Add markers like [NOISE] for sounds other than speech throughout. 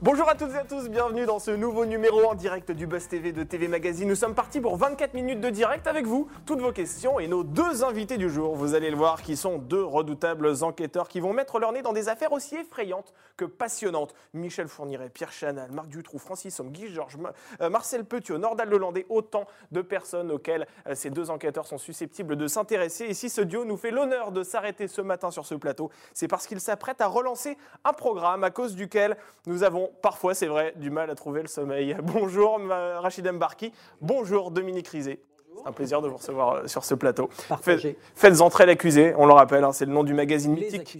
Bonjour à toutes et à tous, bienvenue dans ce nouveau numéro en direct du Buzz TV de TV Magazine. Nous sommes partis pour 24 minutes de direct avec vous, toutes vos questions et nos deux invités du jour. Vous allez le voir, qui sont deux redoutables enquêteurs qui vont mettre leur nez dans des affaires aussi effrayantes que passionnantes. Michel Fourniret, Pierre Chanal, Marc Dutroux, Francis Homme, Guy Georges, euh, Marcel Petiot, Nordal Lelandais, autant de personnes auxquelles euh, ces deux enquêteurs sont susceptibles de s'intéresser. Et si ce duo nous fait l'honneur de s'arrêter ce matin sur ce plateau, c'est parce qu'il s'apprête à relancer un programme à cause duquel nous avons parfois, c'est vrai, du mal à trouver le sommeil. [LAUGHS] Bonjour Rachid Mbarki, bonjour Dominique Rizet. C'est un plaisir de vous recevoir euh, sur ce plateau. Faites, faites, entrer l'accusé, on le rappelle, hein, c'est le nom du magazine mythique.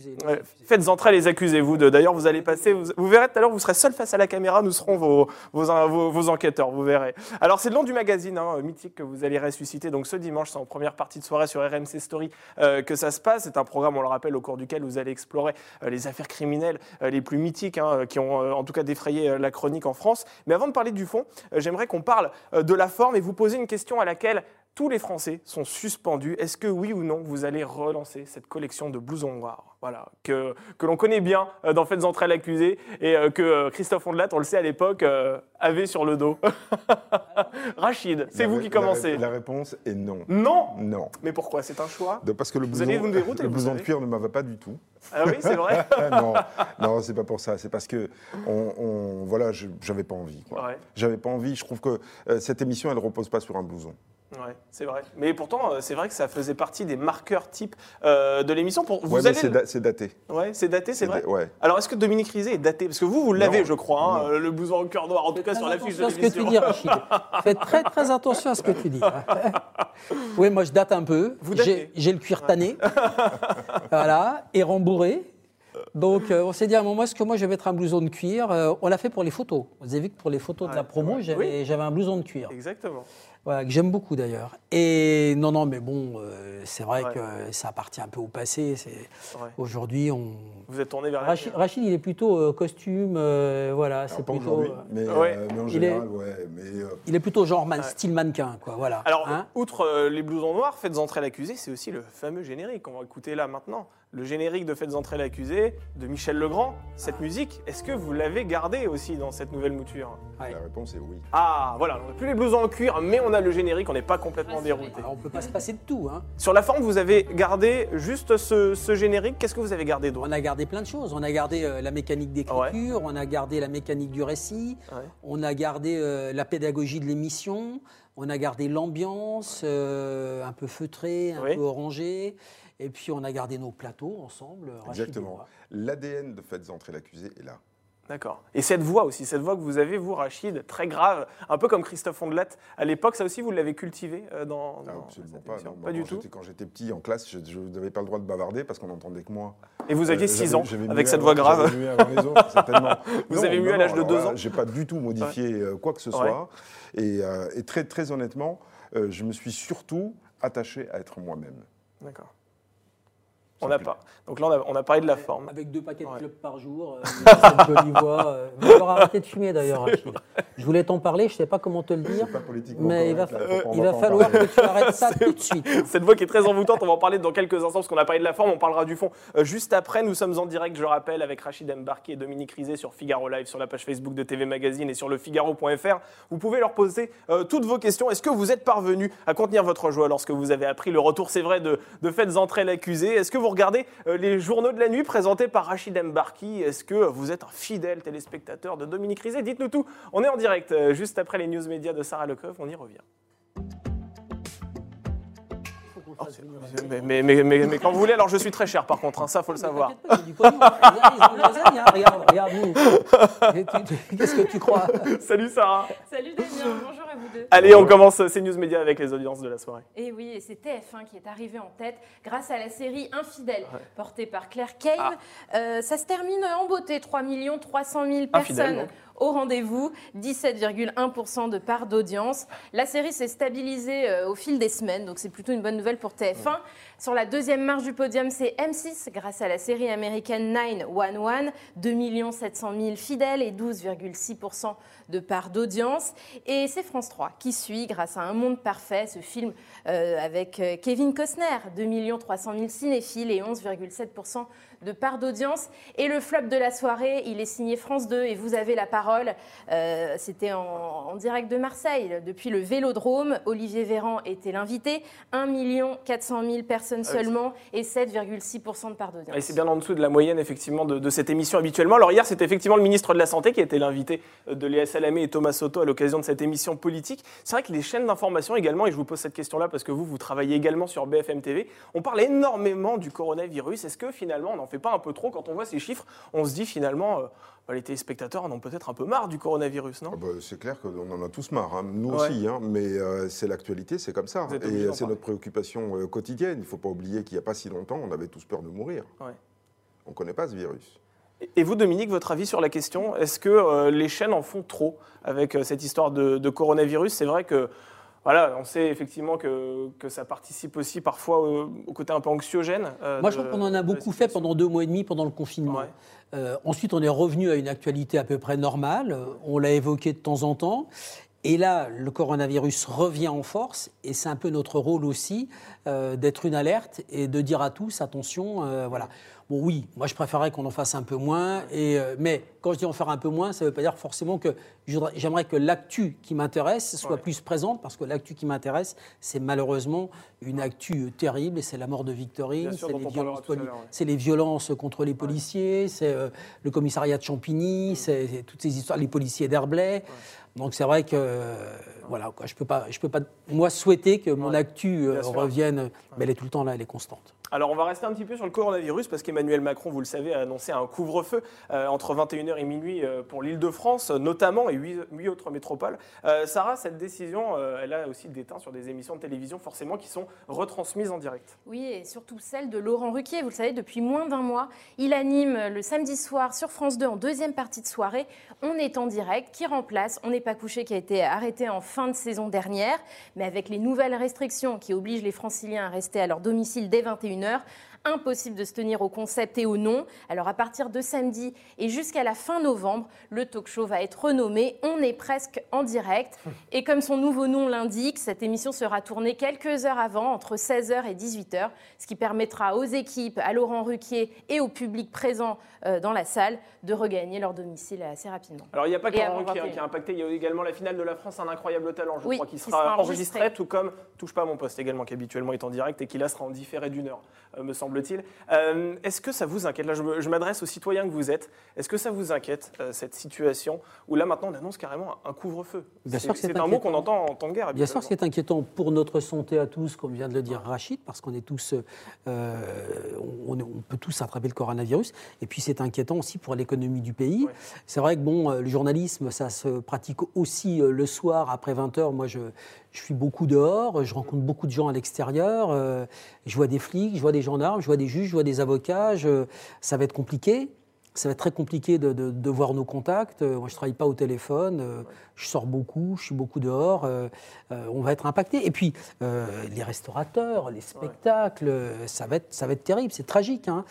faites entrer les accusés, vous deux. D'ailleurs, vous allez passer, vous, verrez tout à l'heure, vous serez seul face à la caméra, nous serons vos, vos, enquêteurs, vous verrez. Alors, c'est le nom du magazine hein, mythique que vous allez ressusciter. Donc, ce dimanche, c'est en première partie de soirée sur RMC Story euh, que ça se passe. C'est un programme, on le rappelle, au cours duquel vous allez explorer euh, les affaires criminelles les plus mythiques, hein, qui ont en tout cas défrayé la chronique en France. Mais avant de parler du fond, j'aimerais qu'on parle de la forme et vous poser une question à laquelle tous les Français sont suspendus. Est-ce que oui ou non, vous allez relancer cette collection de blousons noirs? Voilà, que, que l'on connaît bien euh, dans Faites entrer l'accusé et euh, que euh, Christophe Ondelat, on le sait à l'époque, avait sur le dos. [LAUGHS] Rachid, c'est vous qui commencez. La, réponse est non. Non? Non. Mais pourquoi? C'est un choix? Parce que le blouson, le blouson de cuir ne m'avait pas du tout. Ah oui, c'est vrai [LAUGHS] Non, non c'est pas pour ça. C'est parce que, on, voilà, j'avais pas envie. J'avais pas envie. Je trouve que cette émission, elle repose pas sur un blouson. Ouais, c'est vrai. Mais pourtant, euh, c'est vrai que ça faisait partie des marqueurs types euh, de l'émission. Pour vous ouais, c'est, daté. Ouais, c'est daté, c'est, vrai. ouais. Alors, est-ce que Dominique Rizet est daté? Parce que vous, vous l'avez, je crois, hein, le blouson en cœur noir, en tout cas sur l'affiche de l'émission. ce que tu dis, Rachid. Fais très très attention à ce que tu dis. [LAUGHS] oui, moi je date un peu. Vous j'ai, j'ai le cuir tanné, [LAUGHS] voilà, et rembourré. Donc, euh, on s'est dit à un moment, est-ce que moi je vais mettre un blouson de cuir? On l'a fait pour les photos. Vous avez vu que pour les photos de la promo, j'avais, j'avais un blouson de cuir. Exactement que j'aime beaucoup d'ailleurs. Et non, non, mais bon, euh, c'est vrai que ça appartient un peu au passé. Aujourd'hui, on. Vous êtes tourné vers Rachid, Rachid, il est plutôt euh, costume, euh, voilà, c'est plutôt. Mais, mais, en général, il est, ouais. Mais, il est plutôt genre man, style mannequin, quoi. Voilà. Alors, hein outre les blousons noirs, faites entrer l'accusé, c'est aussi le fameux générique qu'on va écouter là maintenant le générique de Faites entrer l'accusé de Michel Legrand, cette musique, est-ce que vous l'avez gardé aussi dans cette nouvelle mouture? La réponse est oui. Ah, voilà, on n'a plus les blousons en cuir, mais on a le générique, on n'est pas complètement dérouté. on peut pas se passer de tout. Hein. Sur la forme, vous avez gardé juste ce, générique, qu'est-ce que vous avez gardé d'autre? On a gardé plein de choses. On a gardé euh, la mécanique d'écriture, on a gardé la mécanique du récit, on a gardé euh, la pédagogie de l'émission, on a gardé l'ambiance euh, un peu feutrée, un peu orangée. Et puis on a gardé nos plateaux ensemble. Exactement. L'ADN de Faites entrer l'accusé est là. D'accord. Et cette voix aussi, cette voix que vous avez, vous, Rachid, très grave, un peu comme Christophe Ondelat à l'époque, ça aussi, vous l'avez cultivé euh, dans, ah, Absolument pas. pas du tout? Quand j'étais petit en classe, je n'avais pas le droit de bavarder parce qu'on n'entendait que moi. Et vous aviez 6 euh, ans avec cette voix grave mué à la maison, [LAUGHS] certainement. Vous avez mué à l'âge de 2 ans J'ai pas du tout modifié euh, quoi que ce soit. Et, et, très, très honnêtement, je me suis surtout attaché à être moi-même. D'accord. On n'a pas. Donc là, on a, parlé de la forme. Avec deux paquets de clubs par jour, euh, jolie voix. Euh. [LAUGHS] Vous arrêter de fumer d'ailleurs, Je voulais t'en parler, je ne sais pas comment te le dire. Pas mais il va, il va falloir que tu arrêtes ça [LAUGHS] tout de suite. [LAUGHS] Cette voix qui est très envoûtante, on va en parler dans quelques instants parce qu'on a parlé de la forme, on parlera du fond. Euh, juste après, nous sommes en direct, je rappelle, avec Rachid Mbarki et Dominique Rizet sur Figaro Live, sur la page Facebook de TV Magazine et sur le Figaro.fr. Vous pouvez leur poser toutes vos questions. Est-ce que vous êtes parvenu à contenir votre joie lorsque vous avez appris le retour, c'est vrai, de, de Faites entrer l'accusé? Est-ce que vous regardez les les journaux de la nuit présentés par Rachid Mbarki. Est-ce que vous êtes un fidèle téléspectateur de Dominique Rizet? Dites-nous tout. On est en direct euh, juste après les news médias de Sarah Lecoeuf. On y revient. Oh, mais, mais, mais, mais, quand vous voulez, alors je suis très cher par contre, hein, ça faut le savoir. regarde, regarde, Qu'est-ce que tu crois? [LAUGHS] Salut Sarah. Salut Damien, bonjour à vous deux. Allez, on commence ces news médias avec les audiences de la soirée. Et oui, et c'est TF1 qui est arrivé en tête grâce à la série Infidèle, portée par Claire Kane. Ah. Euh, ça se termine en beauté, 3 300 000 personnes au rendez-vous, 17,1% de part d'audience. La série s'est stabilisée euh, au fil des semaines, donc c'est plutôt une bonne nouvelle pour TF1. Sur la deuxième marche du podium, c'est M6 grâce à la série américaine 911, 2 700 000 fidèles et 12,6% de part d'audience. Et c'est France France 3 qui suit grâce à Un Monde Parfait, ce film avec Kevin Costner, 2 300 000 cinéphiles et 11,7% de part d'audience. Et le flop de la soirée, il est signé France 2 et vous avez la parole. Euh, c'était en, direct de Marseille, depuis le Vélodrome. Olivier Véran était l'invité. 1 400 000 personnes ah seulement et 7,6% de part d'audience. Et c'est bien en dessous de la moyenne effectivement de, cette émission habituellement. Alors hier, c'était effectivement le ministre de la Santé qui était l'invité de Léa Salamé et Thomas Soto à l'occasion de cette émission politique. C'est vrai que les chaînes d'information également, et je vous pose cette question-là parce que vous, vous travaillez également sur BFM TV, on parle énormément du coronavirus. Est-ce que finalement on fait pas un peu trop quand on voit ces chiffres On se dit finalement, euh, bah, les téléspectateurs en ont peut-être un peu marre du coronavirus, non? Ah bah, C'est clair qu'on en a tous marre, hein. nous aussi, hein. mais euh, c'est l'actualité, c'est comme ça. Et c'est notre préoccupation euh, quotidienne. Il ne faut pas oublier qu'il n'y a pas si longtemps, on avait tous peur de mourir. On ne connaît pas ce virus. Et vous, Dominique, votre avis sur la question Est-ce que les chaînes en font trop avec cette histoire de, de coronavirus? C'est vrai que voilà, on sait effectivement que, que ça participe aussi parfois au, côté un peu anxiogène. Euh, Moi, je crois qu'on en a beaucoup fait pendant deux mois et demi pendant le confinement. Euh, ensuite, on est revenu à une actualité à peu près normale. On l'a évoqué de temps en temps. Et là, le coronavirus revient en force, et c'est un peu notre rôle aussi euh, d'être une alerte et de dire à tous attention, voilà. Bon, oui, moi je préférerais qu'on en fasse un peu moins, et, euh, mais quand je dis en faire un peu moins, ça ne veut pas dire forcément que j'aimerais que l'actu qui m'intéresse soit plus présente, parce que l'actu qui m'intéresse, c'est malheureusement une actu terrible, et c'est la mort de Victorine, c'est les, violences contre les policiers, c'est euh, le commissariat de Champigny, c'est toutes ces histoires, les policiers d'Herblay. Donc c'est vrai que euh, voilà, quoi, je peux pas, je peux pas, moi souhaiter que mon actu revienne, mais elle est tout le temps là, elle est constante. Alors on va rester un petit peu sur le coronavirus parce qu'Emmanuel Macron, vous le savez, a annoncé un couvre-feu euh, entre 21h et minuit euh, pour l'île de France, notamment, et huit, autres métropoles. Euh, Sarah, cette décision, elle a aussi des sur des émissions de télévision forcément qui sont retransmises en direct. Oui, et surtout celle de Laurent Ruquier. Vous le savez, depuis moins d'un mois, il anime le samedi soir sur France 2 en deuxième partie de soirée. On est en direct, qui remplace On n'est pas couché, qui a été arrêté en fin de saison dernière, mais avec les nouvelles restrictions qui obligent les franciliens à rester à leur domicile dès 21h heure. Impossible de se tenir au concept et au nom. Alors à partir de samedi et jusqu'à la fin novembre, le talk show va être renommé On est presque en direct. [LAUGHS] Et comme son nouveau nom l'indique, cette émission sera tournée quelques heures avant, entre 16h et 18h, ce qui permettra aux équipes, à Laurent Ruquier et au public présent euh, dans la salle de regagner leur domicile assez rapidement. Alors il n'y a pas que Laurent Ruquier qui a impacté, il y a également la finale de la France, un incroyable talent, je crois, qui sera, enregistré, tout comme Touche pas à mon poste également, qui habituellement est en direct et qui là sera en différé d'une heure, euh, me semble euh, Est-ce que ça vous inquiète? Là, je m'adresse aux citoyens que vous êtes. Est-ce que ça vous inquiète, euh, cette situation où là, maintenant, on annonce carrément un couvre-feu? C'est un mot qu'on entend en temps de guerre. Bien sûr, c'est inquiétant pour notre santé à tous, comme vient de le dire Rachid, parce qu'on est tous, euh, on, peut tous attraper le coronavirus. Et puis, c'est inquiétant aussi pour l'économie du pays. C'est vrai que bon, le journalisme, ça se pratique aussi le soir après 20 h Moi, je, je suis beaucoup dehors, je rencontre beaucoup de gens à l'extérieur, euh, je vois des flics, je vois des gendarmes, je vois des juges, je vois des avocats, ça va être compliqué ça va être très compliqué de, voir nos contacts. Euh, moi, je ne travaille pas au téléphone, euh, je sors beaucoup, je suis beaucoup dehors. Euh, on va être impacté. Et puis, les restaurateurs, les spectacles, ça, va être, ça va être terrible, c'est tragique. Hein.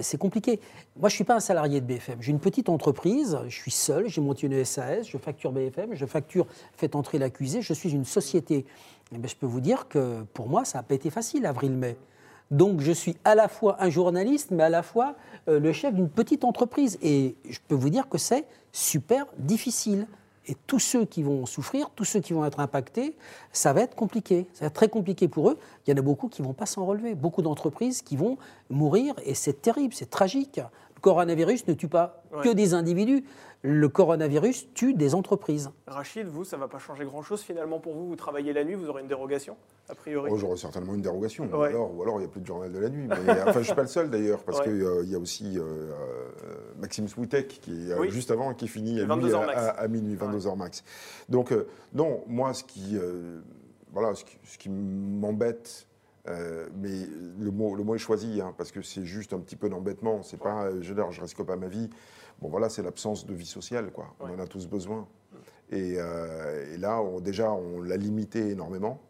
c'est compliqué. Moi, je ne suis pas un salarié de BFM. J'ai une petite entreprise, je suis seul, j'ai monté une SAS, je facture BFM, je facture Faites entrer l'accusé, je suis une société. Eh bien, je peux vous dire que pour moi, ça n'a pas été facile, avril-mai. Donc je suis à la fois un journaliste, mais à la fois euh, le chef d'une petite entreprise. Et je peux vous dire que c'est super difficile. Et tous ceux qui vont souffrir, tous ceux qui vont être impactés, ça va être compliqué. Ça va être très compliqué pour eux. Il y en a beaucoup qui ne vont pas s'en relever. Beaucoup d'entreprises qui vont mourir. Et c'est terrible, c'est tragique. Le coronavirus ne tue pas que des individus le coronavirus tue des entreprises. Rachid, vous, ça ne va pas changer grand-chose finalement pour vous? Vous travaillez la nuit, vous aurez une dérogation, a priori oh, J'aurai certainement une dérogation. Ou alors il n'y a plus de journal de la nuit. enfin, je ne suis pas le seul d'ailleurs, parce qu'il euh, y a aussi euh, euh, Maxime Switek qui est juste avant, qui finit à, minuit, à, minuit, 22h max. Donc, non, moi, ce qui, voilà, ce qui, m'embête, mais le mot, le mot est choisi, hein, parce que c'est juste un petit peu d'embêtement. C'est pas, je ne risque pas ma vie. Bon, voilà, c'est l'absence de vie sociale, quoi. On en a tous besoin. Et, euh, là, déjà, on l'a limité énormément.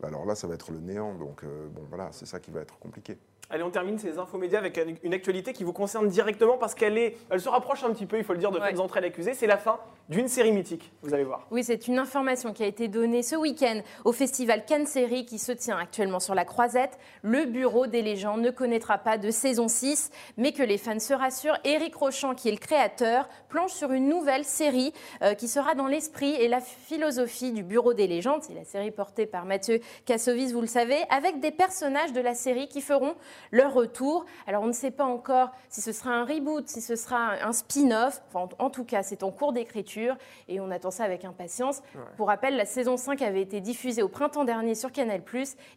Bah, alors là, ça va être le néant. Donc, euh, bon, voilà, c'est ça qui va être compliqué. Allez, on termine ces infos médias avec une actualité qui vous concerne directement parce qu'elle est, elle se rapproche un petit peu, il faut le dire, de Faites entrer l'accusé. C'est la fin d'une série mythique, vous allez voir. Oui, c'est une information qui a été donnée ce week-end au festival Cannes Série qui se tient actuellement sur la Croisette. Le bureau des légendes ne connaîtra pas de saison 6, mais que les fans se rassurent. Éric Rochant, qui est le créateur, planche sur une nouvelle série euh, qui sera dans l'esprit et la philosophie du bureau des légendes. C'est la série portée par Mathieu Kassovitz, vous le savez, avec des personnages de la série qui feront leur retour. Alors on ne sait pas encore si ce sera un reboot, si ce sera un spin-off. en tout cas, c'est en cours d'écriture et on attend ça avec impatience. Pour rappel, la saison 5 avait été diffusée au printemps dernier sur Canal+,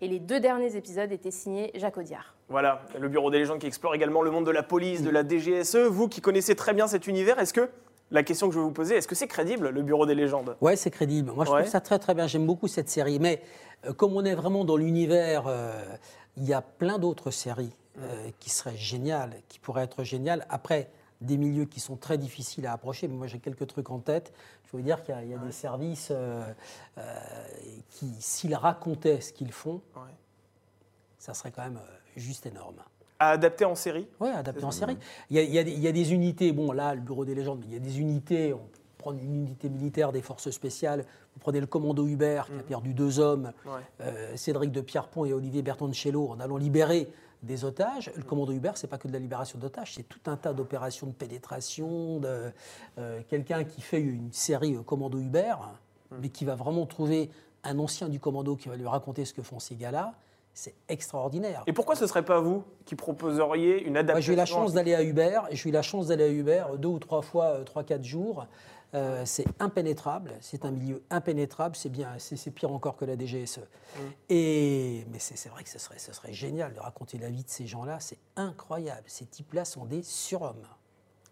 et les deux derniers épisodes étaient signés Jacques Audiard. Voilà, le Bureau des légendes qui explore également le monde de la police, de la DGSE. Vous qui connaissez très bien cet univers, est-ce que la question que je vais vous poser, est-ce que c'est crédible, le Bureau des légendes? Ouais, c'est crédible. Moi, je trouve ça très très bien. J'aime beaucoup cette série. Mais euh, comme on est vraiment dans l'univers, euh, il y a plein d'autres séries euh, qui seraient géniales, qui pourraient être géniales. Après, des milieux qui sont très difficiles à approcher, mais moi j'ai quelques trucs en tête. Je veux dire qu'il y a, des services qui, s'ils racontaient ce qu'ils font, ça serait quand même juste énorme. À adapter en série? Oui, adapter en série. Il y, a, des unités, bon là, le Bureau des légendes, mais il y a des unités, on prend une unité militaire des forces spéciales, vous prenez le commando Hubert qui a mm. perdu deux hommes, euh, Cédric de Pierrepont et Olivier Bertoncello en allant libérer des otages. Le mm. commando Hubert, c'est pas que de la libération d'otages, c'est tout un tas d'opérations de pénétration, de euh, quelqu'un qui fait une série euh, commando Hubert, mm. mais qui va vraiment trouver un ancien du commando qui va lui raconter ce que font ces gars-là. C'est extraordinaire. Et pourquoi ce ne serait pas vous qui proposeriez une adaptation J'ai eu la chance d'aller à Uber, et j'ai eu la chance d'aller à Uber deux ou trois fois, euh, trois, quatre jours. Euh, c'est impénétrable, c'est un milieu impénétrable, c'est bien, c'est pire encore que la DGSE. Mm. Et, mais c'est vrai que ce serait, ce serait génial de raconter la vie de ces gens-là, c'est incroyable. Ces types-là sont des surhommes.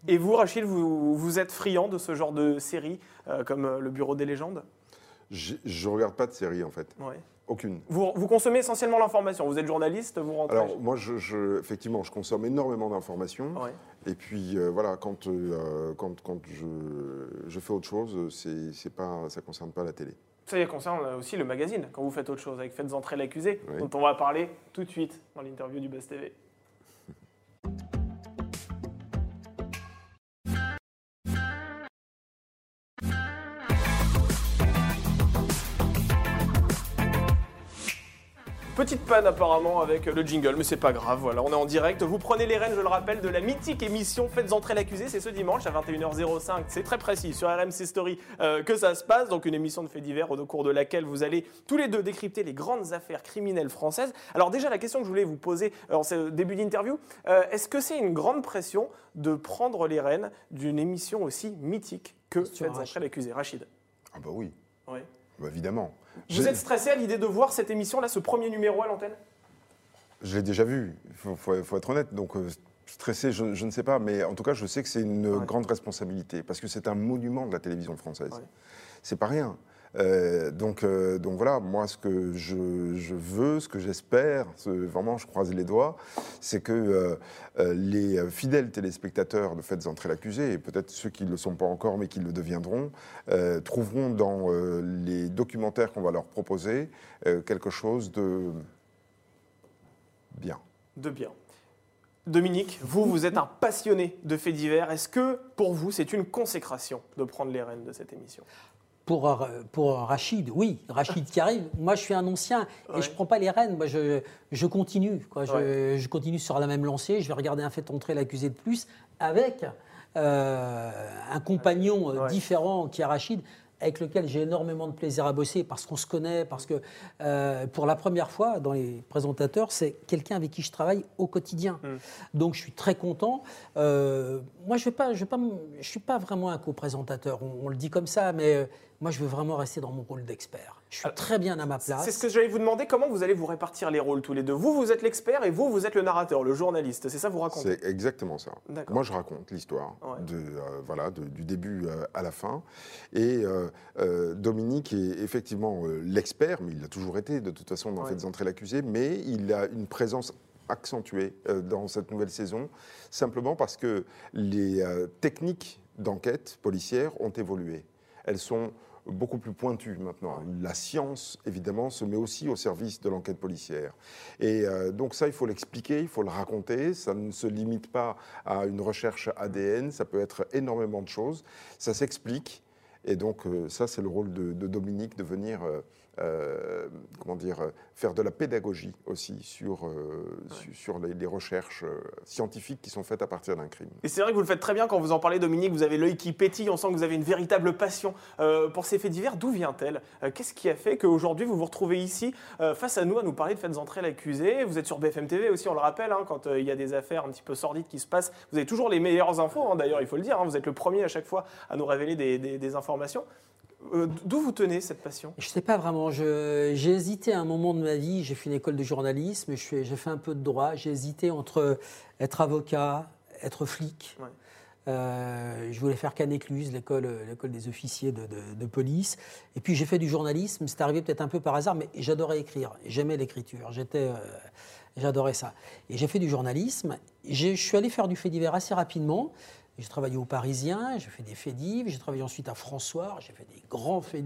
Et vous, Rachid, vous, vous êtes friand de ce genre de série euh, comme Le Bureau des légendes? Je ne regarde pas de série en fait. Ouais. Aucune. Vous, consommez essentiellement l'information. Vous êtes journaliste, vous rentrez. Alors moi, je, effectivement, je consomme énormément d'informations. Et puis euh, voilà, quand, euh, quand, quand je, je, fais autre chose, c'est pas, ça concerne pas la télé. Ça concerne aussi le magazine, quand vous faites autre chose, avec Faites entrer l'accusé, dont on va parler tout de suite dans l'interview du Buzz TV. Panne apparemment avec le jingle, mais c'est pas grave, voilà, on est en direct. Vous prenez les rênes, je le rappelle, de la mythique émission Faites entrer l'accusé, c'est ce dimanche à 21h05, c'est très précis, sur RMC Story euh, que ça se passe, donc une émission de faits divers au cours de laquelle vous allez tous les deux décrypter les grandes affaires criminelles françaises. Alors déjà, la question que je voulais vous poser en ce début d'interview, euh, est-ce que c'est une grande pression de prendre les rênes d'une émission aussi mythique que Faites entrer l'accusé? Rachid Ah bah oui. Oui. Bah évidemment. Vous êtes stressé à l'idée de voir cette émission-là, ce premier numéro à l'antenne? Je l'ai déjà vu, il faut, être honnête. Donc, euh, stressé, je, ne sais pas, mais en tout cas, je sais que c'est une grande responsabilité, parce que c'est un monument de la télévision française. C'est pas rien. Euh, donc, euh, donc voilà, moi, ce que je, veux, ce que j'espère, vraiment, je croise les doigts, c'est que euh, les fidèles téléspectateurs de Faites entrer l'accusé, et peut-être ceux qui ne le sont pas encore, mais qui le deviendront, trouveront dans les documentaires qu'on va leur proposer quelque chose de bien. De bien. Dominique, vous, vous êtes un passionné de faits divers. Est-ce que pour vous, c'est une consécration de prendre les rênes de cette émission? Pour, euh, pour Rachid, oui, Rachid qui arrive. Moi, je suis un ancien et je ne prends pas les rênes. Moi, je, je continue. Quoi. Je, je, continue sur la même lancée. Je vais regarder un fait entrer l'accusé de plus avec euh, un compagnon euh, différent qui est Rachid avec lequel j'ai énormément de plaisir à bosser parce qu'on se connaît, parce que euh, pour la première fois dans les présentateurs, c'est quelqu'un avec qui je travaille au quotidien. Mm. Donc je suis très content. Euh, moi, je ne je je suis pas vraiment un co-présentateur, on, le dit comme ça, mais moi, je veux vraiment rester dans mon rôle d'expert. Je suis très bien à ma place. C'est ce que j'allais vous demander. Comment vous allez vous répartir les rôles tous les deux? Vous, vous êtes l'expert et vous, vous êtes le narrateur, le journaliste. C'est ça vous racontez? C'est exactement ça. Moi, je raconte l'histoire de euh, voilà du début euh, à la fin. Et euh, Dominique est effectivement l'expert, mais il l'a toujours été de toute façon dans Faites entrer l'accusé, mais il a une présence accentuée dans cette nouvelle saison, simplement parce que les techniques d'enquête policière ont évolué. Elles sont beaucoup plus pointues maintenant. La science, évidemment, se met aussi au service de l'enquête policière. Et donc ça, il faut l'expliquer, il faut le raconter. Ça ne se limite pas à une recherche ADN, ça peut être énormément de choses. Ça s'explique. Et donc ça, c'est le rôle de, de, Dominique de venir euh, comment dire, faire de la pédagogie aussi sur, euh, sur les, recherches euh, scientifiques qui sont faites à partir d'un crime. Et c'est vrai que vous le faites très bien quand vous en parlez, Dominique. Vous avez l'œil qui pétille. On sent que vous avez une véritable passion pour ces faits divers. D'où vient-elle? Qu'est-ce qui a fait qu'aujourd'hui vous vous retrouvez ici face à nous à nous parler de faites entrer l'accusé? Vous êtes sur BFM TV aussi, on le rappelle, hein, quand il y a des affaires un petit peu sordides qui se passent. Vous avez toujours les meilleures infos, hein, d'ailleurs, il faut le dire. Hein. vous êtes le premier à chaque fois à nous révéler des informations. Euh, d'où vous tenez cette passion? Je ne sais pas vraiment. J'ai hésité à un moment de ma vie. J'ai fait une école de journalisme, j'ai fait un peu de droit. J'ai hésité entre être avocat, être flic. Euh, je voulais faire Canécluse, l'école des officiers de, police. Et puis j'ai fait du journalisme. C'est arrivé peut-être un peu par hasard, mais j'adorais écrire. J'aimais l'écriture. J'étais, euh, j'adorais ça. Et j'ai fait du journalisme. Je suis allé faire du fait divers assez rapidement. J'ai travaillé au Parisien, j'ai fait des faits j'ai travaillé ensuite à François, j'ai fait des grands faits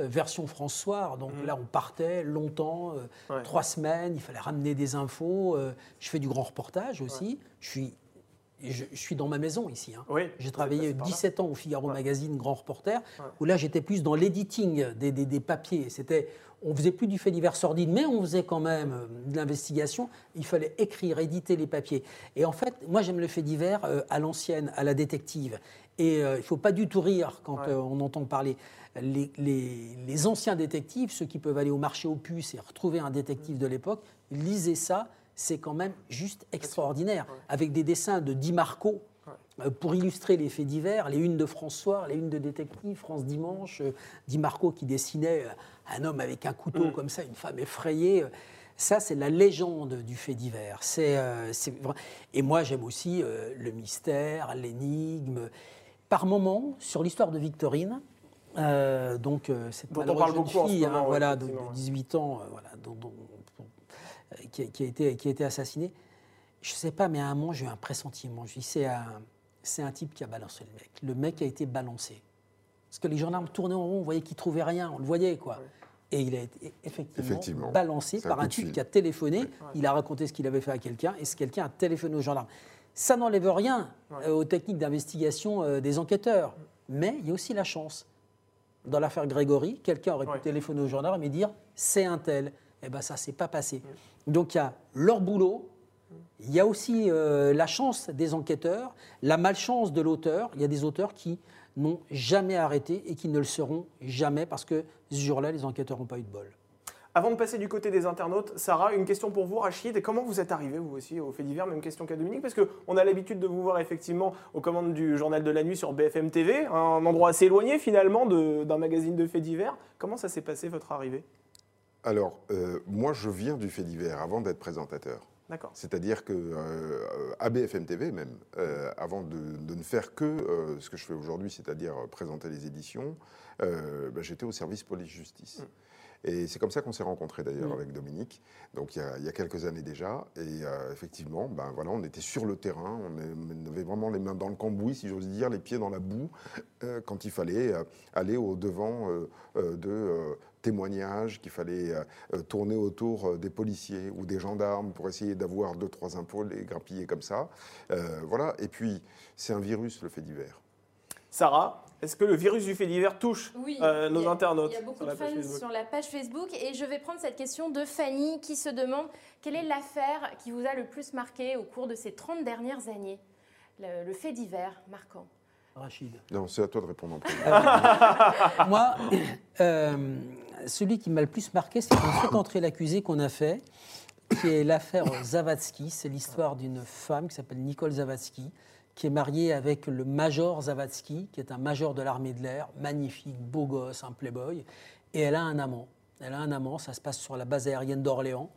euh, version François. Donc mmh. là, on partait longtemps, euh, trois semaines, il fallait ramener des infos. Euh, je fais du grand reportage aussi. Je suis je, suis dans ma maison ici. Hein. j'ai travaillé 17 ans au Figaro Magazine, grand reporter, où là j'étais plus dans l'editing des, des, des, papiers. C'était, on faisait plus du fait divers sordide, mais on faisait quand même euh, de l'investigation. Il fallait écrire, éditer les papiers. Et en fait, moi j'aime le fait divers euh, à l'ancienne, à la détective. Et euh, il ne faut pas du tout rire quand on entend parler. Les, les, les, anciens détectives, ceux qui peuvent aller au marché aux puces et retrouver un détective de l'époque, lisez ça c'est quand même juste extraordinaire. Avec des dessins de Di Marco, pour illustrer les faits divers, les unes de François, les unes de Détective, France Dimanche, euh, Di Marco qui dessinait euh, un homme avec un couteau mm. comme ça, une femme effrayée. Ça, c'est la légende du fait divers. C'est, et moi, j'aime aussi le mystère, l'énigme. Par moments, sur l'histoire de Victorine, donc cette dont on parle beaucoup fille, hein, voilà, de, 18 ans, voilà, dont, qui, a été, qui a été assassiné. Je ne sais pas, mais à un moment, j'ai eu un pressentiment. Je dis, c'est un, c'est un type qui a balancé le mec. Le mec a été balancé. Parce que les gendarmes tournaient en rond, on voyait qu'il trouvait rien, on le voyait, quoi. Et il a été effectivement, balancé par un type qui a téléphoné. Il a raconté ce qu'il avait fait à quelqu'un et ce quelqu'un a téléphoné aux gendarmes. Ça n'enlève rien euh, aux techniques d'investigation euh, des enquêteurs. Mais il y a aussi la chance. Dans l'affaire Grégory, quelqu'un aurait pu téléphoner aux gendarmes et dire c'est un tel. Eh bien, ça ne s'est pas passé. Donc, il y a leur boulot, il y a aussi euh, la chance des enquêteurs, la malchance de l'auteur. Il y a des auteurs qui n'ont jamais arrêté et qui ne le seront jamais parce que ce jour-là, les enquêteurs n'ont pas eu de bol. Avant de passer du côté des internautes, Sarah, une question pour vous, Rachid. Comment vous êtes arrivé, vous aussi, au fait divers Même question qu'à Dominique, parce qu'on a l'habitude de vous voir effectivement aux commandes du Journal de la Nuit sur BFM TV, un endroit assez éloigné finalement d'un magazine de faits divers. Comment ça s'est passé, votre arrivée? Alors, euh, moi, je viens du fait divers avant d'être présentateur. C'est-à-dire que euh, à BFM TV même, euh, avant de, ne faire que ce que je fais aujourd'hui, c'est-à-dire présenter les éditions, bah, j'étais au service police-justice. Mm. Et c'est comme ça qu'on s'est rencontrés d'ailleurs mm. avec Dominique, donc il y, a, quelques années déjà. Et effectivement, ben voilà, on était sur le terrain, on, avait vraiment les mains dans le cambouis, si j'ose dire, les pieds dans la boue, quand il fallait aller au devant de témoignages, qu'il fallait euh, euh, tourner autour euh, des policiers ou des gendarmes pour essayer d'avoir deux, trois impôts, les grappiller comme ça. voilà. Et puis, c'est un virus, le fait divers. Sarah, est-ce que le virus du fait divers touche nos internautes Il y a beaucoup de fans sur la page Facebook et je vais prendre cette question de Fanny qui se demande quelle est l'affaire qui vous a le plus marqué au cours de ces 30 dernières années? Le, fait divers marquant Rachid. Non, c'est à toi de répondre [LAUGHS] Moi, celui qui m'a le plus marqué, c'est fait entrer l'accusé qu'on a fait, qui est l'affaire Zavatsky. C'est l'histoire d'une femme qui s'appelle Nicole Zavatsky, qui est mariée avec le major Zavatsky, qui est un major de l'armée de l'air, magnifique, beau gosse, un playboy. Et elle a un amant. Elle a un amant, ça se passe sur la base aérienne d'Orléans.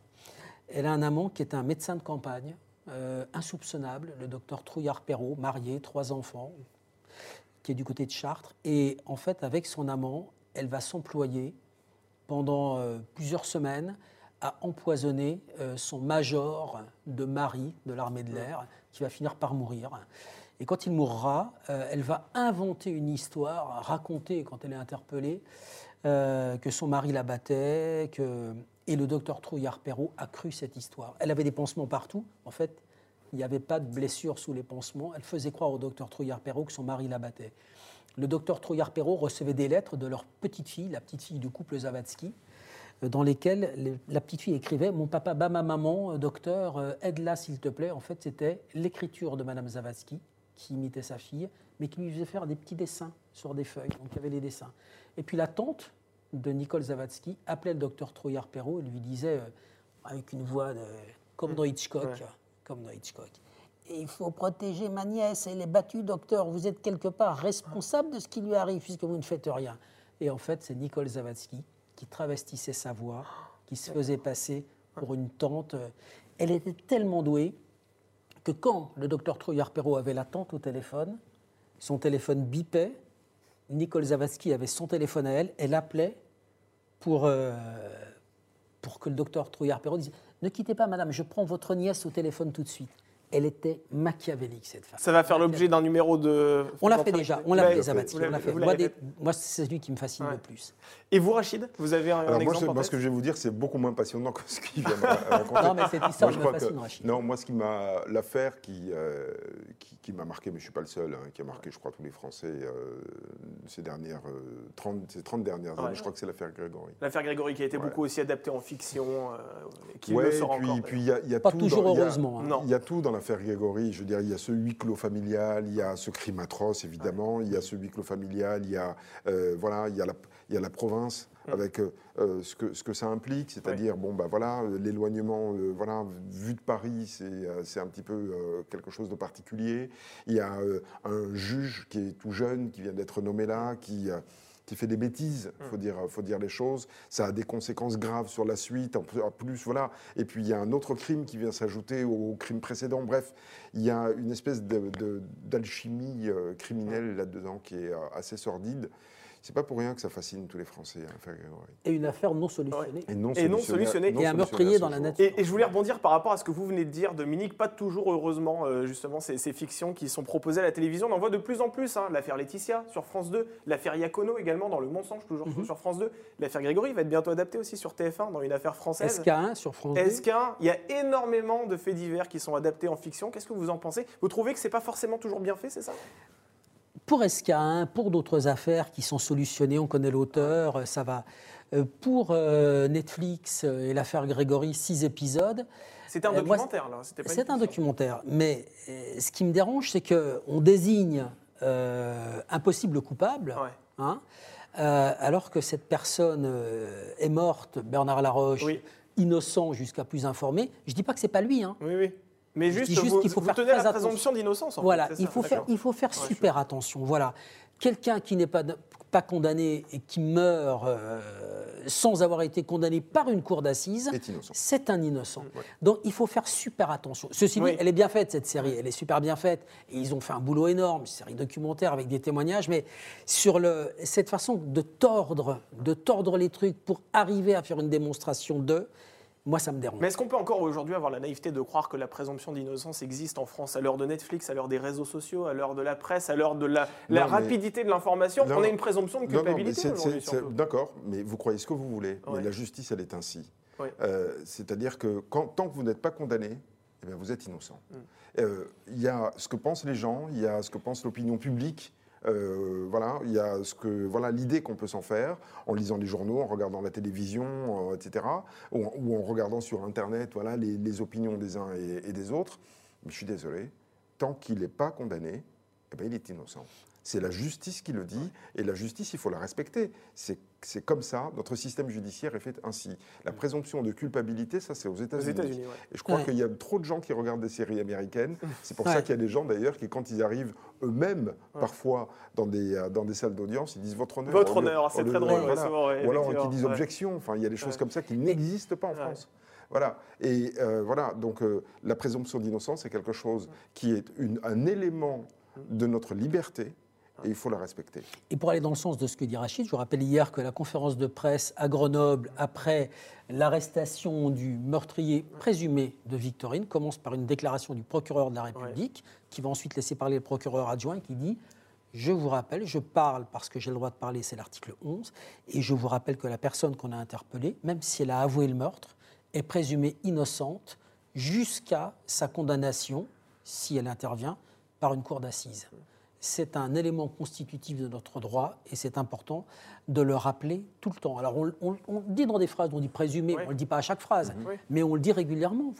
Elle a un amant qui est un médecin de campagne, euh, insoupçonnable, le docteur Trouillard-Perrault, marié, trois enfants, du côté de Chartres. Et en fait, avec son amant, elle va s'employer pendant euh, plusieurs semaines à empoisonner euh, son major de mari de l'armée de l'air, qui va finir par mourir. Et quand il mourra, elle va inventer une histoire, raconter quand elle est interpellée, que son mari la battait, que... et le docteur Trouillard-Perrault a cru cette histoire. Elle avait des pansements partout. En fait, il n'y avait pas de blessure sous les pansements. Elle faisait croire au docteur Trouillard-Perrault que son mari la battait. Le docteur Trouillard-Perrault recevait des lettres de leur petite fille, la petite fille du couple Zavatsky, dans lesquelles la petite fille écrivait Mon papa bat ma maman, euh, docteur, euh, aide-la s'il te plaît. En fait, c'était l'écriture de Madame Zavatsky qui imitait sa fille, mais qui lui faisait faire des petits dessins sur des feuilles. Donc il y avait les dessins. Et puis la tante de Nicole Zavatsky appelait le docteur Trouillard-Perrault et lui disait, euh, avec une voix comme dans Hitchcock, comme dans Hitchcock. Il faut protéger ma nièce, elle est battue, docteur. Vous êtes quelque part responsable de ce qui lui arrive puisque vous ne faites rien. Et en fait, c'est Nicole Zavatsky qui travestissait sa voix, qui se faisait passer pour une tante. Elle était tellement douée que quand le docteur Trouillard-Perrault avait la tante au téléphone, son téléphone bipait, Nicole Zavatsky avait son téléphone à elle, elle appelait pour, euh, pour que le docteur Trouillard-Perrault dise Ne quittez pas, madame, je prends votre nièce au téléphone tout de suite elle était machiavélique, cette femme. Ça va faire l'objet d'un numéro de. On l'a fait déjà, on l'a fait, Zabati. Moi, c'est celui qui me fascine le plus. Et vous, Rachid, vous avez un, Alors exemple moi, moi, ce que je vais vous dire, c'est beaucoup moins passionnant que ce qu'il vient de [LAUGHS] raconter. non, mais cette histoire me fascine, Rachid. Non, moi, ce qui m'a. L'affaire qui, euh, qui, m'a marqué, mais je ne suis pas le seul, hein, qui a marqué, je crois, tous les Français euh, ces dernières. 30, euh, ces 30 dernières années, je crois que c'est l'affaire Grégory. L'affaire Grégory, qui a été beaucoup aussi adaptée en fiction, qui le sort puis, Puis, il y a, pas toujours heureusement. Hein. Il y a tout dans l'affaire Grégory je veux dire, il y a ce huis clos familial, il y a ce crime atroce, évidemment, il y a ce huis clos familial, il y a, euh, voilà, il y a, la, il y a la province mm. avec euh, euh, ce, que, ce que ça implique, c'est-à-dire, bon, bah voilà, l'éloignement, voilà, vu de Paris, c'est un petit peu quelque chose de particulier. Il y a un juge qui est tout jeune, qui vient d'être nommé là, qui qui fait des bêtises, il faut mm. dire, faut dire les choses. Ça a des conséquences graves sur la suite. En plus, voilà. Et puis, il y a un autre crime qui vient s'ajouter au crime précédent. Bref, il y a une espèce d'alchimie de, euh, criminelle là-dedans qui est euh, assez sordide. C'est pas pour rien que ça fascine tous les Français, l'affaire Grégory. Et une affaire non solutionnée. Et non solutionnée. Et, un meurtrier dans la nature. Et, je voulais rebondir par rapport à ce que vous venez de dire, Dominique. Pas toujours, heureusement, euh, justement, ces, fictions qui sont proposées à la télévision. On en voit de plus en plus. Hein. L'affaire Laetitia sur France 2, l'affaire Iacono également dans Le Mensonge, toujours mhm. sur France 2. L'affaire Grégory va être bientôt adaptée aussi sur TF1 dans une affaire française. SK1 sur France 2. SK1, il y a énormément de faits divers qui sont adaptés en fiction. Qu'est-ce que vous en pensez? Vous trouvez que c'est pas forcément toujours bien fait, c'est ça? Pour SK1, pour d'autres affaires qui sont solutionnées, on connaît l'auteur, euh, ça va. Euh, pour euh, Netflix et l'affaire Grégory, six épisodes. C'est un documentaire, là C'est un documentaire. Mais ce qui me dérange, c'est qu'on désigne un possible coupable, hein, alors que cette personne est morte, Bernard Laroche, innocent jusqu'à plus informé. Je ne dis pas que ce n'est pas lui. Hein. Oui, oui. Mais juste, qu'il faut faire tenez la présomption d'innocence. Voilà, il faut, faire, il faut faire super attention. Voilà, quelqu'un qui n'est pas, pas condamné et qui meurt euh, sans avoir été condamné par une cour d'assises, c'est un innocent. Donc il faut faire super attention. Ceci dit, elle est bien faite cette série, elle est super bien faite. Et ils ont fait un boulot énorme, une série documentaire avec des témoignages, mais sur le, cette façon de tordre, de tordre les trucs pour arriver à faire une démonstration de, moi, ça me dérange. Mais est-ce qu'on peut encore aujourd'hui avoir la naïveté de croire que la présomption d'innocence existe en France à l'heure de Netflix, à l'heure des réseaux sociaux, à l'heure de la presse, à l'heure de la, rapidité de l'information On a une présomption de culpabilité aujourd'hui. D'accord, mais vous croyez ce que vous voulez. Mais la justice, elle est ainsi. Euh, c'est-à-dire que tant que vous n'êtes pas condamné, eh bien, vous êtes innocent. Mm. Euh, il y a ce que pensent les gens, il y a ce que pense l'opinion publique, euh, voilà, il y a ce que voilà l'idée qu'on peut s'en faire en lisant les journaux, en regardant la télévision, euh, etc., ou, en regardant sur Internet, voilà les, opinions des uns et, des autres. Mais je suis désolé, tant qu'il n'est pas condamné, eh ben, il est innocent. C'est la justice qui le dit, et la justice, il faut la respecter. C'est comme ça, notre système judiciaire est fait ainsi. La présomption de culpabilité, ça c'est aux États-Unis. Et je crois qu'il y a trop de gens qui regardent des séries américaines. C'est pour ça qu'il y a des gens d'ailleurs qui, quand ils arrivent eux-mêmes, parfois dans des, euh, dans des salles d'audience, ils disent votre honneur. Votre honneur, c'est très drôle. Ou alors qu'ils disent objection. Enfin, il y a des choses comme ça qui n'existent pas en France. Voilà. Et euh, voilà, donc euh, la présomption d'innocence, c'est quelque chose qui est une, un élément de notre liberté et il faut la respecter. Et pour aller dans le sens de ce que dit Rachid, je vous rappelle hier que la conférence de presse à Grenoble, après l'arrestation du meurtrier présumé de Victorine, commence par une déclaration du procureur de la République, qui va ensuite laisser parler le procureur adjoint, qui dit je vous rappelle, je parle parce que j'ai le droit de parler, c'est l'article 11, et je vous rappelle que la personne qu'on a interpellée, même si elle a avoué le meurtre, est présumée innocente jusqu'à sa condamnation, si elle intervient, par une cour d'assises. C'est un élément constitutif de notre droit et c'est important de le rappeler tout le temps. Alors on, dit dans des phrases, on dit présumé, on ne le dit pas à chaque phrase, mais on le dit régulièrement.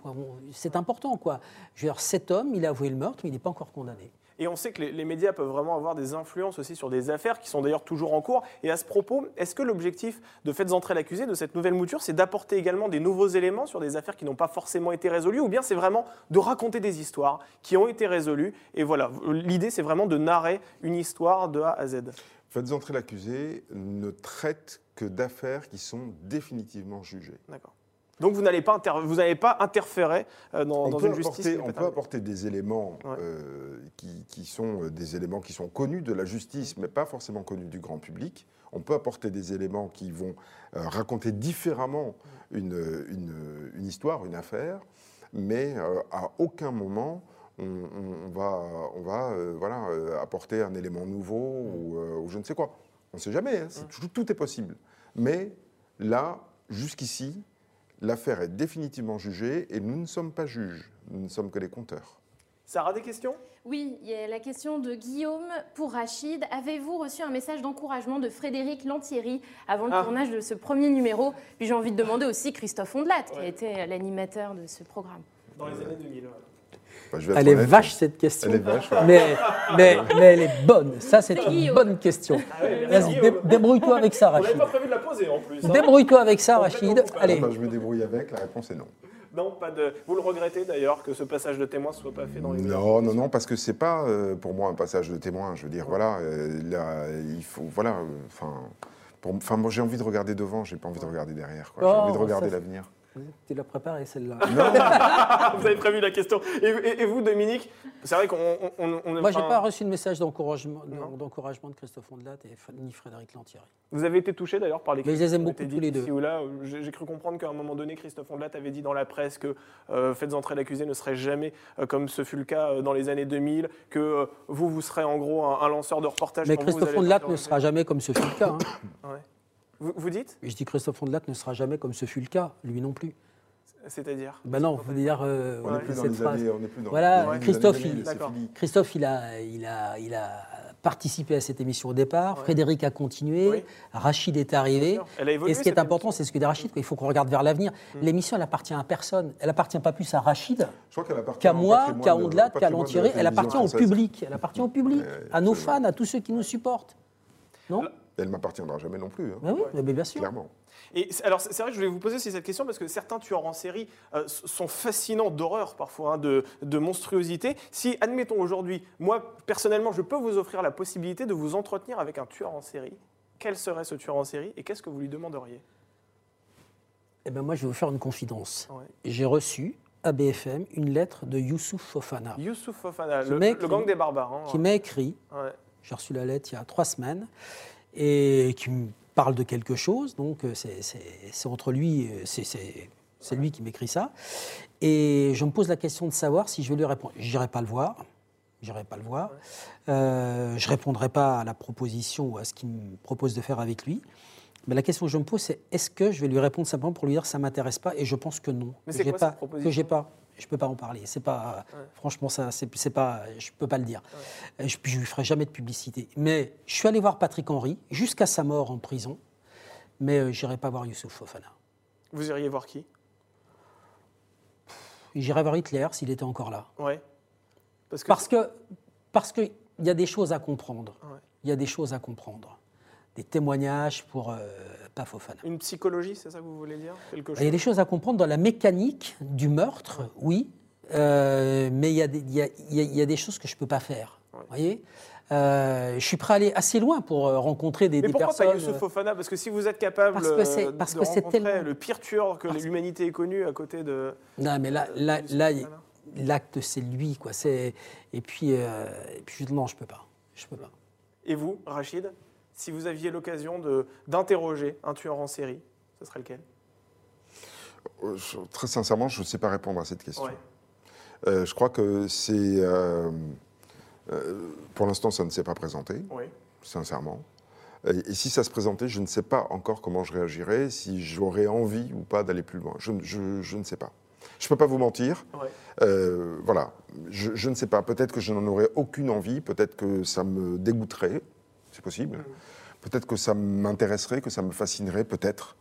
C'est important. quoi. Je veux dire, cet homme, il a avoué le meurtre, mais il n'est pas encore condamné. Et on sait que les, médias peuvent vraiment avoir des influences aussi sur des affaires qui sont d'ailleurs toujours en cours. Et à ce propos, est-ce que l'objectif de Faites entrer l'accusé de cette nouvelle mouture, c'est d'apporter également des nouveaux éléments sur des affaires qui n'ont pas forcément été résolues Ou bien c'est vraiment de raconter des histoires qui ont été résolues Et voilà, l'idée c'est vraiment de narrer une histoire de A à Z. Faites entrer l'accusé ne traite que d'affaires qui sont définitivement jugées. D'accord. Donc vous n'allez pas, vous pas interférer euh, dans, dans une justice. on peut apporter des éléments euh, qui, sont euh, des éléments qui sont connus de la justice, mais pas forcément connus du grand public. On peut apporter des éléments qui vont raconter différemment une, une, histoire, une affaire, mais à aucun moment on, va, on va voilà, apporter un élément nouveau ou, je ne sais quoi. On ne sait jamais, hein, tout est possible. Mais là, jusqu'ici, L'affaire est définitivement jugée et nous ne sommes pas juges, nous ne sommes que les compteurs. Sarah, des questions? Oui, il y a la question de Guillaume pour Rachid. Avez-vous reçu un message d'encouragement de Frédéric Lantieri avant le ah. tournage de ce premier numéro? Puis j'ai envie de demander aussi Christophe Ondelat, qui a été l'animateur de ce programme. Dans les années 2000. Bah, elle est vache cette question. mais, mais, elle est bonne. Ça, c'est une bonne question. Ah débrouille-toi avec ça, Rachid. On n'avait pas prévu de la poser en plus. Hein. Débrouille-toi avec ça, Rachid. Allez. je me débrouille avec. La réponse est non. Non, pas de. Vous le regrettez d'ailleurs que ce passage de témoin ne soit pas fait dans les. Non, non, non, parce que c'est pas euh, pour moi un passage de témoin. Je veux dire, voilà, euh, il faut, voilà, enfin, enfin, moi j'ai envie de regarder devant, j'ai pas envie de regarder derrière. J'ai oh, envie de regarder l'avenir. Tu l'as préparé celle-là. [LAUGHS] vous avez prévu la question. Et, vous, Dominique, c'est vrai qu'on. Moi, j'ai pas reçu de message d'encouragement, d'encouragement de Christophe Ondelat et ni Frédéric Lantieri. Vous avez été touché d'ailleurs par les. Mais je les aime beaucoup tous les deux. j'ai cru comprendre qu'à un moment donné, Christophe Ondelat avait dit dans la presse que euh, Faites entrer l'accusé ne serait jamais, euh, comme ce fut le cas euh, dans les années 2000, que vous, vous serez en gros un, lanceur de reportage. Mais Christophe Ondelat ne sera jamais comme ce fut le cas. Hein. Vous, dites? Je dis Christophe Ondelat ne sera jamais comme ce fut le cas, lui non plus. C'est-à-dire? Ben non, vous dire. Euh, on n'est plus, on plus dans Voilà, Christophe, il, Christophe il, a, il, a, il a participé à cette émission au départ. Frédéric a continué. Rachid est arrivé. et ce qui est important, c'est ce que dit Rachid, il faut qu'on regarde vers l'avenir. Mm. L'émission, elle appartient à personne. Elle appartient pas plus à Rachid qu'à moi, qu'à Ondelat, qu'à Lantieri. Elle appartient au public. Elle appartient au public, à nos fans, à tous ceux qui nous supportent. Non? Elle ne m'appartiendra jamais non plus. Hein. Ben oui, mais bien sûr. Clairement. Et alors, c'est vrai que je voulais vous poser aussi cette question parce que certains tueurs en série euh, sont fascinants d'horreur parfois, hein, de, monstruosité. Si, admettons aujourd'hui, moi personnellement, je peux vous offrir la possibilité de vous entretenir avec un tueur en série, quel serait ce tueur en série et qu'est-ce que vous lui demanderiez? Eh bien, moi, je vais vous faire une confidence. J'ai reçu à BFM une lettre de Youssouf Fofana. Youssouf Fofana, le, gang des barbares. Hein, qui m'a écrit. J'ai reçu la lettre il y a trois semaines et qui me parle de quelque chose. Donc euh, c'est entre lui, euh, c'est lui qui m'écrit ça. Et je me pose la question de savoir si je vais lui répondre. J'irai pas le voir. J'irai pas le voir. Euh, je répondrai pas à la proposition ou à ce qu'il me propose de faire avec lui. Mais la question que je me pose, c'est est-ce que je vais lui répondre simplement pour lui dire ça m'intéresse pas Et je pense que non. Mais c'est pas, que j'ai pas je peux pas en parler. C'est pas, franchement, ça, c'est pas, je peux pas le dire. Je, je lui ferai jamais de publicité. Mais je suis allé voir Patrick Henry jusqu'à sa mort en prison, mais je euh, j'irai pas voir Youssouf Fofana. Vous iriez voir qui? J'irai voir Hitler s'il était encore là. Ouais. Parce que parce que parce qu'il y a des choses à comprendre. Il y a des choses à comprendre. Des témoignages pour euh, une psychologie, c'est ça que vous voulez dire Quelque chose Il y a des choses à comprendre dans la mécanique du meurtre, oui, euh, mais il y, a des, il, y a, des choses que je ne peux pas faire. Vous voyez? Euh, je suis prêt à aller assez loin pour euh, rencontrer des, mais des pourquoi personnes. pas Youssouf Fofana? Parce que si vous êtes capable parce que c'est, parce de que c'est tellement... le pire tueur que l'humanité ait connu à côté de. Non, mais là, là, là l'acte, c'est lui, quoi. C'est et puis, et puis non, je peux pas. Je peux pas. Et vous, Rachid, si vous aviez l'occasion d'interroger un tueur en série, ce serait lequel? Euh, Très sincèrement, je ne sais pas répondre à cette question. Euh, je crois que c'est. Euh, pour l'instant, ça ne s'est pas présenté, sincèrement. Et, si ça se présentait, je ne sais pas encore comment je réagirais, si j'aurais envie ou pas d'aller plus loin. Je, ne sais pas. Je ne peux pas vous mentir. voilà, je, ne sais pas. Peut-être que je n'en aurais aucune envie, peut-être que ça me dégoûterait, c'est possible. Peut-être que ça m'intéresserait, que ça me fascinerait, peut-être.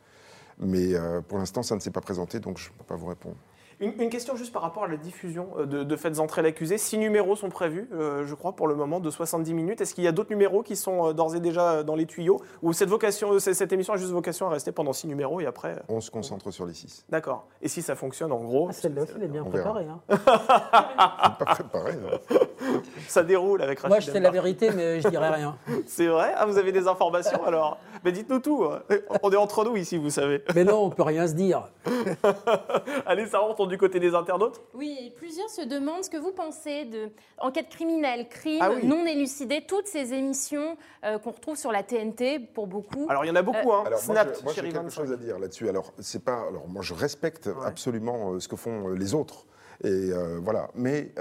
Mais euh, pour l'instant, ça ne s'est pas présenté, donc je ne peux pas vous répondre. Une, question juste par rapport à la diffusion euh, de, de Faites entrer l'accusé. Six numéros sont prévus, euh, je crois, pour le moment, de 70 minutes. Est-ce qu'il y a d'autres numéros qui sont d'ores et déjà dans les tuyaux? Ou cette, vocation, cette émission a juste vocation à rester pendant six numéros et après On se concentre sur les six. D'accord. Et si ça fonctionne, en gros. Ah, Celle-là aussi, elle est bien préparée. Hein. [LAUGHS] pas préparée, non. [LAUGHS] Ça déroule avec Rachid Moi, je sais la vérité, mais je dirais rien. [LAUGHS] C'est vrai Ah, vous avez des informations alors Mais dites-nous tout. Hein. On est entre nous ici, vous savez. Mais non, on peut rien se dire. [LAUGHS] Allez, ça rentre du côté des internautes Oui, plusieurs se demandent ce que vous pensez de enquête criminelle, crime ah non élucidé, toutes ces émissions euh, qu'on retrouve sur la TNT pour beaucoup. Alors il y en a beaucoup, hein. Alors, Snap, moi, j'ai quelque chose à dire là-dessus. Alors c'est pas, alors moi je respecte absolument euh, ce que font euh, les autres. Et voilà. Mais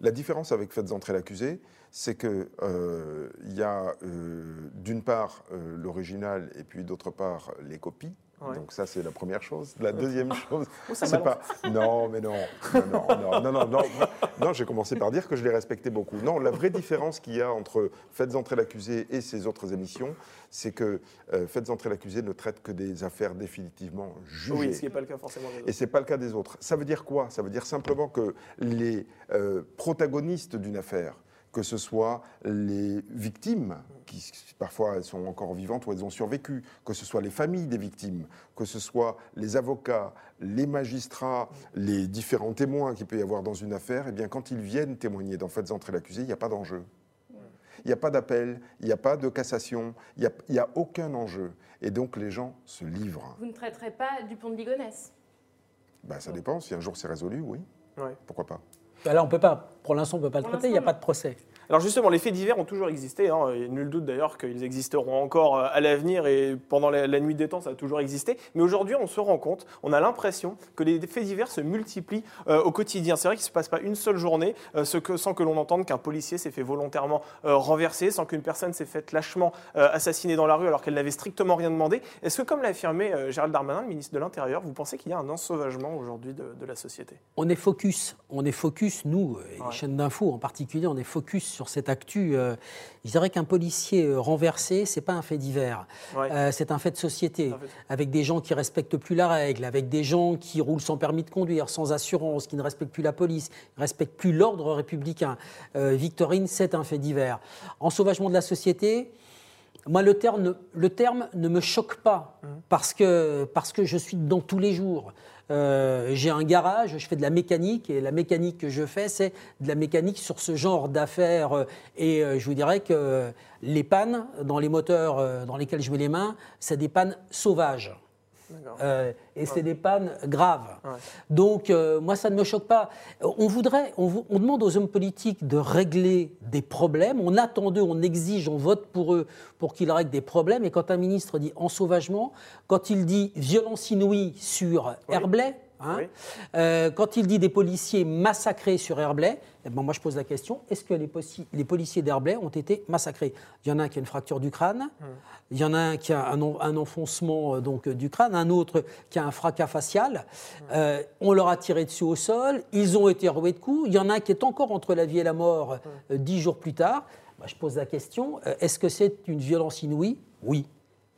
la différence avec Faites entrer l'accusé, c'est qu'il il y a d'une part l'original et puis d'autre part les copies. Donc ça, c'est la première chose. La deuxième chose, [LAUGHS] c'est pas... Non, mais non, non, non, non, non, non, non, j'ai commencé par dire que je les respectais beaucoup. Non, la vraie différence qu'il y a entre Faites entrer l'accusé et ces autres émissions, c'est que euh, Faites entrer l'accusé ne traite que des affaires définitivement jugées. Oui, ce qui n'est pas le cas forcément des autres. Et ce n'est pas le cas des autres. Ça veut dire quoi? Ça veut dire simplement que les euh, protagonistes d'une affaire, que ce soit les victimes, qui parfois elles sont encore vivantes ou elles ont survécu, que ce soit les familles des victimes, que ce soit les avocats, les magistrats, les différents témoins qu'il peut y avoir dans une affaire, eh bien quand ils viennent témoigner dans Faites entrer l'accusé, il n'y a pas d'enjeu. Il n'y a pas d'appel, il n'y a pas de cassation, il n'y a, aucun enjeu. Et donc les gens se livrent. Vous ne traiterez pas du pont de Ligonnès? Ben, Ça dépend. Si un jour c'est résolu, oui. Pourquoi pas? Là, on peut pas. Pour l'instant, on ne peut pas le traiter. Il n'y a pas de procès. Alors justement, les faits divers ont toujours existé. Hein, et nul doute d'ailleurs qu'ils existeront encore euh, à l'avenir et pendant la, nuit des temps, ça a toujours existé. Mais aujourd'hui, on se rend compte, on a l'impression que les faits divers se multiplient euh, au quotidien. C'est vrai qu'il ne se passe pas une seule journée euh, sans que l'on entende qu'un policier s'est fait volontairement renverser, sans qu'une personne s'est faite lâchement assassiner dans la rue alors qu'elle n'avait strictement rien demandé. Est-ce que, comme l'a affirmé Gérald Darmanin, le ministre de l'Intérieur, vous pensez qu'il y a un ensauvagement aujourd'hui de, la société? On est focus, on est focus, nous, les chaînes d'infos en particulier, on est focus sur cette actu, euh, je dirais qu'un policier euh, renversé, c'est pas un fait divers, euh, c'est un fait de société, avec des gens qui respectent plus la règle, avec des gens qui roulent sans permis de conduire, sans assurance, qui ne respectent plus la police, ne respectent plus l'ordre républicain. Victorine, c'est un fait divers. En sauvagement de la société, moi, le terme, le terme ne me choque pas mmh. parce, que, parce que je suis dedans tous les jours. Euh, j'ai un garage, je fais de la mécanique et la mécanique que je fais, c'est de la mécanique sur ce genre d'affaires. Euh, et euh, je vous dirais que les pannes dans les moteurs dans lesquels je mets les mains, c'est des pannes sauvages. Euh, et c'est des pannes graves. Donc, euh, moi, ça ne me choque pas. On voudrait, on, demande aux hommes politiques de régler des problèmes. On attend d'eux, on exige, on vote pour eux pour qu'ils règlent des problèmes. Et quand un ministre dit ensauvagement, quand il dit violence inouïe sur Herblay, Hein. Euh, quand il dit des policiers massacrés sur Herblay, eh ben moi je pose la question est-ce que les, les policiers d'Herblay ont été massacrés? Il y en a un qui a une fracture du crâne, hum. il y en a un qui a un, enfoncement euh, donc, du crâne, un autre qui a un fracas facial. Hum. Euh, on leur a tiré dessus au sol, ils ont été roués de coups. Il y en a un qui est encore entre la vie et la mort hum. dix jours plus tard. Bah, je pose la question est-ce que c'est une violence inouïe? Oui.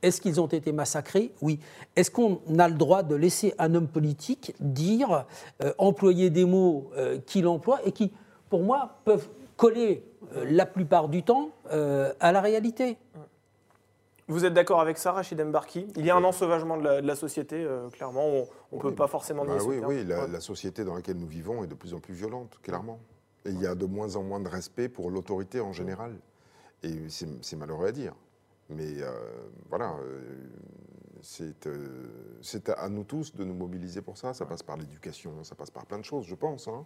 Est-ce qu'ils ont été massacrés? Oui. Est-ce qu'on a le droit de laisser un homme politique dire, euh, employer des mots euh, qu'il emploie et qui, pour moi, peuvent coller euh, la plupart du temps à la réalité? Vous êtes d'accord avec ça, Rachid Mbarki? Il y a un ensauvagement de la, société, clairement. On ne peut pas forcément bah Oui, oui la, la, société dans laquelle nous vivons est de plus en plus violente, clairement. Et il y a de moins en moins de respect pour l'autorité en général. Et c'est malheureux à dire. Mais euh, voilà, euh, euh, c'est à nous tous de nous mobiliser pour ça. Ça passe par l'éducation, ça passe par plein de choses, je pense. Hein.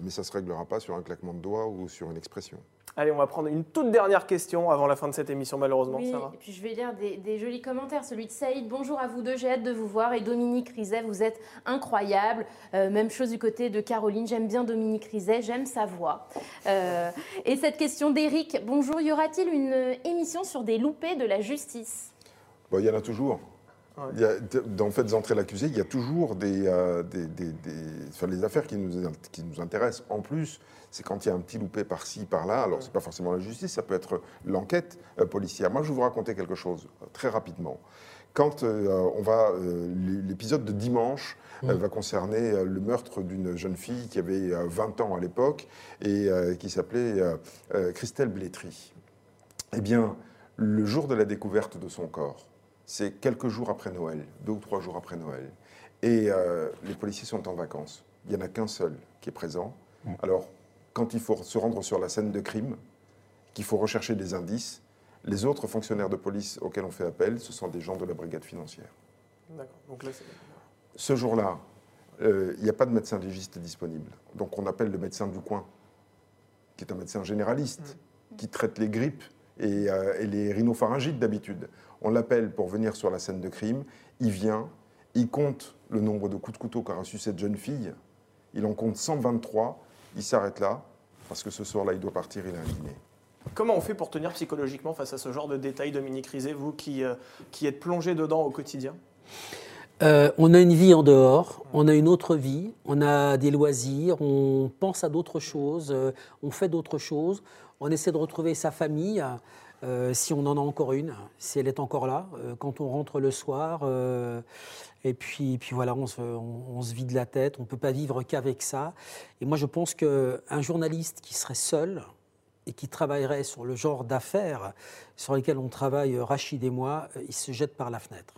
mais ça ne se réglera pas sur un claquement de doigts ou sur une expression. Allez, on va prendre une toute dernière question avant la fin de cette émission, malheureusement. Oui, et puis je vais lire des, jolis commentaires. Celui de Saïd, bonjour à vous deux, j'ai hâte de vous voir. Et Dominique Rizet, vous êtes incroyable. Euh, même chose du côté de Caroline, j'aime bien Dominique Rizet, j'aime sa voix. Euh, et cette question d'Éric, bonjour, y aura-t-il une émission sur des loupés de la justice? Il y en a toujours. Dans Faites entrer l'accusé, il y a toujours des, euh, les affaires qui nous, qui nous intéressent. En plus, c'est quand il y a un petit loupé par-ci, par-là. Alors, ce n'est pas forcément la justice, ça peut être l'enquête euh, policière. Moi, je vais vous raconter quelque chose euh, très rapidement. Quand euh, on va. L'épisode de dimanche va concerner le meurtre d'une jeune fille qui avait 20 ans à l'époque et qui s'appelait Christelle Blétry. Eh bien, le jour de la découverte de son corps, c'est quelques jours après Noël, deux ou trois jours après Noël. Et les policiers sont en vacances. Il n'y en a qu'un seul qui est présent. Alors, quand il faut se rendre sur la scène de crime, qu'il faut rechercher des indices, les autres fonctionnaires de police auxquels on fait appel, ce sont des gens de la brigade financière. D'accord. Donc là, Ce jour-là, euh, il n'y a pas de médecin légiste disponible. Donc on appelle le médecin du coin, qui est un médecin généraliste, mmh. qui traite les grippes et, euh, et les rhinopharyngites d'habitude. On l'appelle pour venir sur la scène de crime. Il vient, il compte le nombre de coups de couteau qu'a reçu cette jeune fille. Il en compte 123 il s'arrête là, parce que ce soir-là, il doit partir, il a un dîner. Comment on fait pour tenir psychologiquement face à ce genre de détails, Dominique Rizet, vous qui, euh, qui êtes plongé dedans au quotidien? Euh, on a une vie en dehors, on a une autre vie, on a des loisirs, on pense à d'autres choses, euh, on fait d'autres choses, on essaie de retrouver sa famille, si on en a encore une, si elle est encore là, quand on rentre le soir. Et puis, voilà, on se, vide la tête, on ne peut pas vivre qu'avec ça. Et moi, je pense qu'un journaliste qui serait seul et qui travaillerait sur le genre d'affaires sur lesquelles on travaille, Rachid et moi, euh, il se jette par la fenêtre.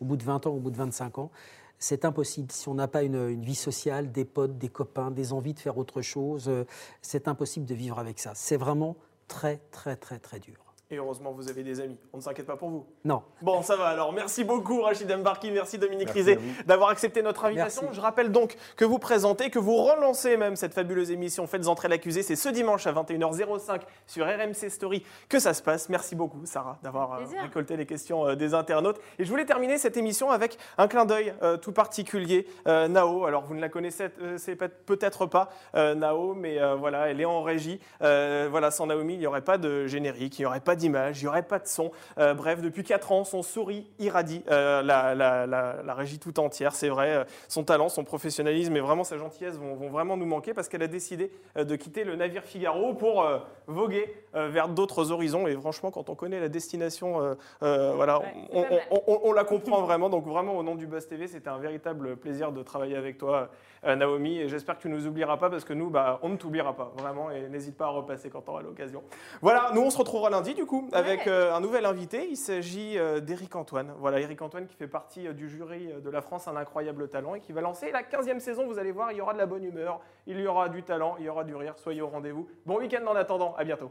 Au bout de 20 ans, au bout de 25 ans, c'est impossible. Si on n'a pas une, vie sociale, des potes, des copains, des envies de faire autre chose, euh, c'est impossible de vivre avec ça. C'est vraiment très, très, très, très dur. Et heureusement, vous avez des amis. On ne s'inquiète pas pour vous. Non. Bon, ça va alors. Merci beaucoup, Rachid Mbarki. Merci, Dominique Rizet, d'avoir accepté notre invitation. Je rappelle donc que vous présentez, que vous relancez même cette fabuleuse émission Faites entrer l'accusé. C'est ce dimanche à 21h05 sur RMC Story que ça se passe. Merci beaucoup, Sarah, d'avoir euh, récolté les questions euh, des internautes. Et je voulais terminer cette émission avec un clin d'œil euh, tout particulier. Nao, alors vous ne la connaissez peut-être pas, Nao, mais voilà, elle est en régie. voilà, sans Naomi, il n'y aurait pas de générique, il n'y aurait pas d'image, il n'y aurait pas de son. Euh, bref, depuis 4 ans, son souris irradie euh, la, régie tout entière. C'est vrai, euh, son talent, son professionnalisme et vraiment sa gentillesse vont, vraiment nous manquer parce qu'elle a décidé de quitter le navire Figaro pour voguer vers d'autres horizons. Et franchement, quand on connaît la destination, voilà, on, la comprend vraiment. Donc vraiment, au nom du Buzz TV, c'était un véritable plaisir de travailler avec toi, Naomi. Et j'espère que tu ne nous oublieras pas parce que nous, bah, on ne t'oubliera pas, vraiment. Et n'hésite pas à repasser quand tu auras l'occasion. Voilà, nous, on se retrouvera lundi, du avec euh, un nouvel invité. Il s'agit euh, d'Éric Antoine. Voilà, Éric Antoine qui fait partie euh, du jury de la France, un incroyable talent, et qui va lancer la 15e saison. Vous allez voir, il y aura de la bonne humeur, il y aura du talent, il y aura du rire. Soyez au rendez-vous. Bon week-end en attendant. À bientôt.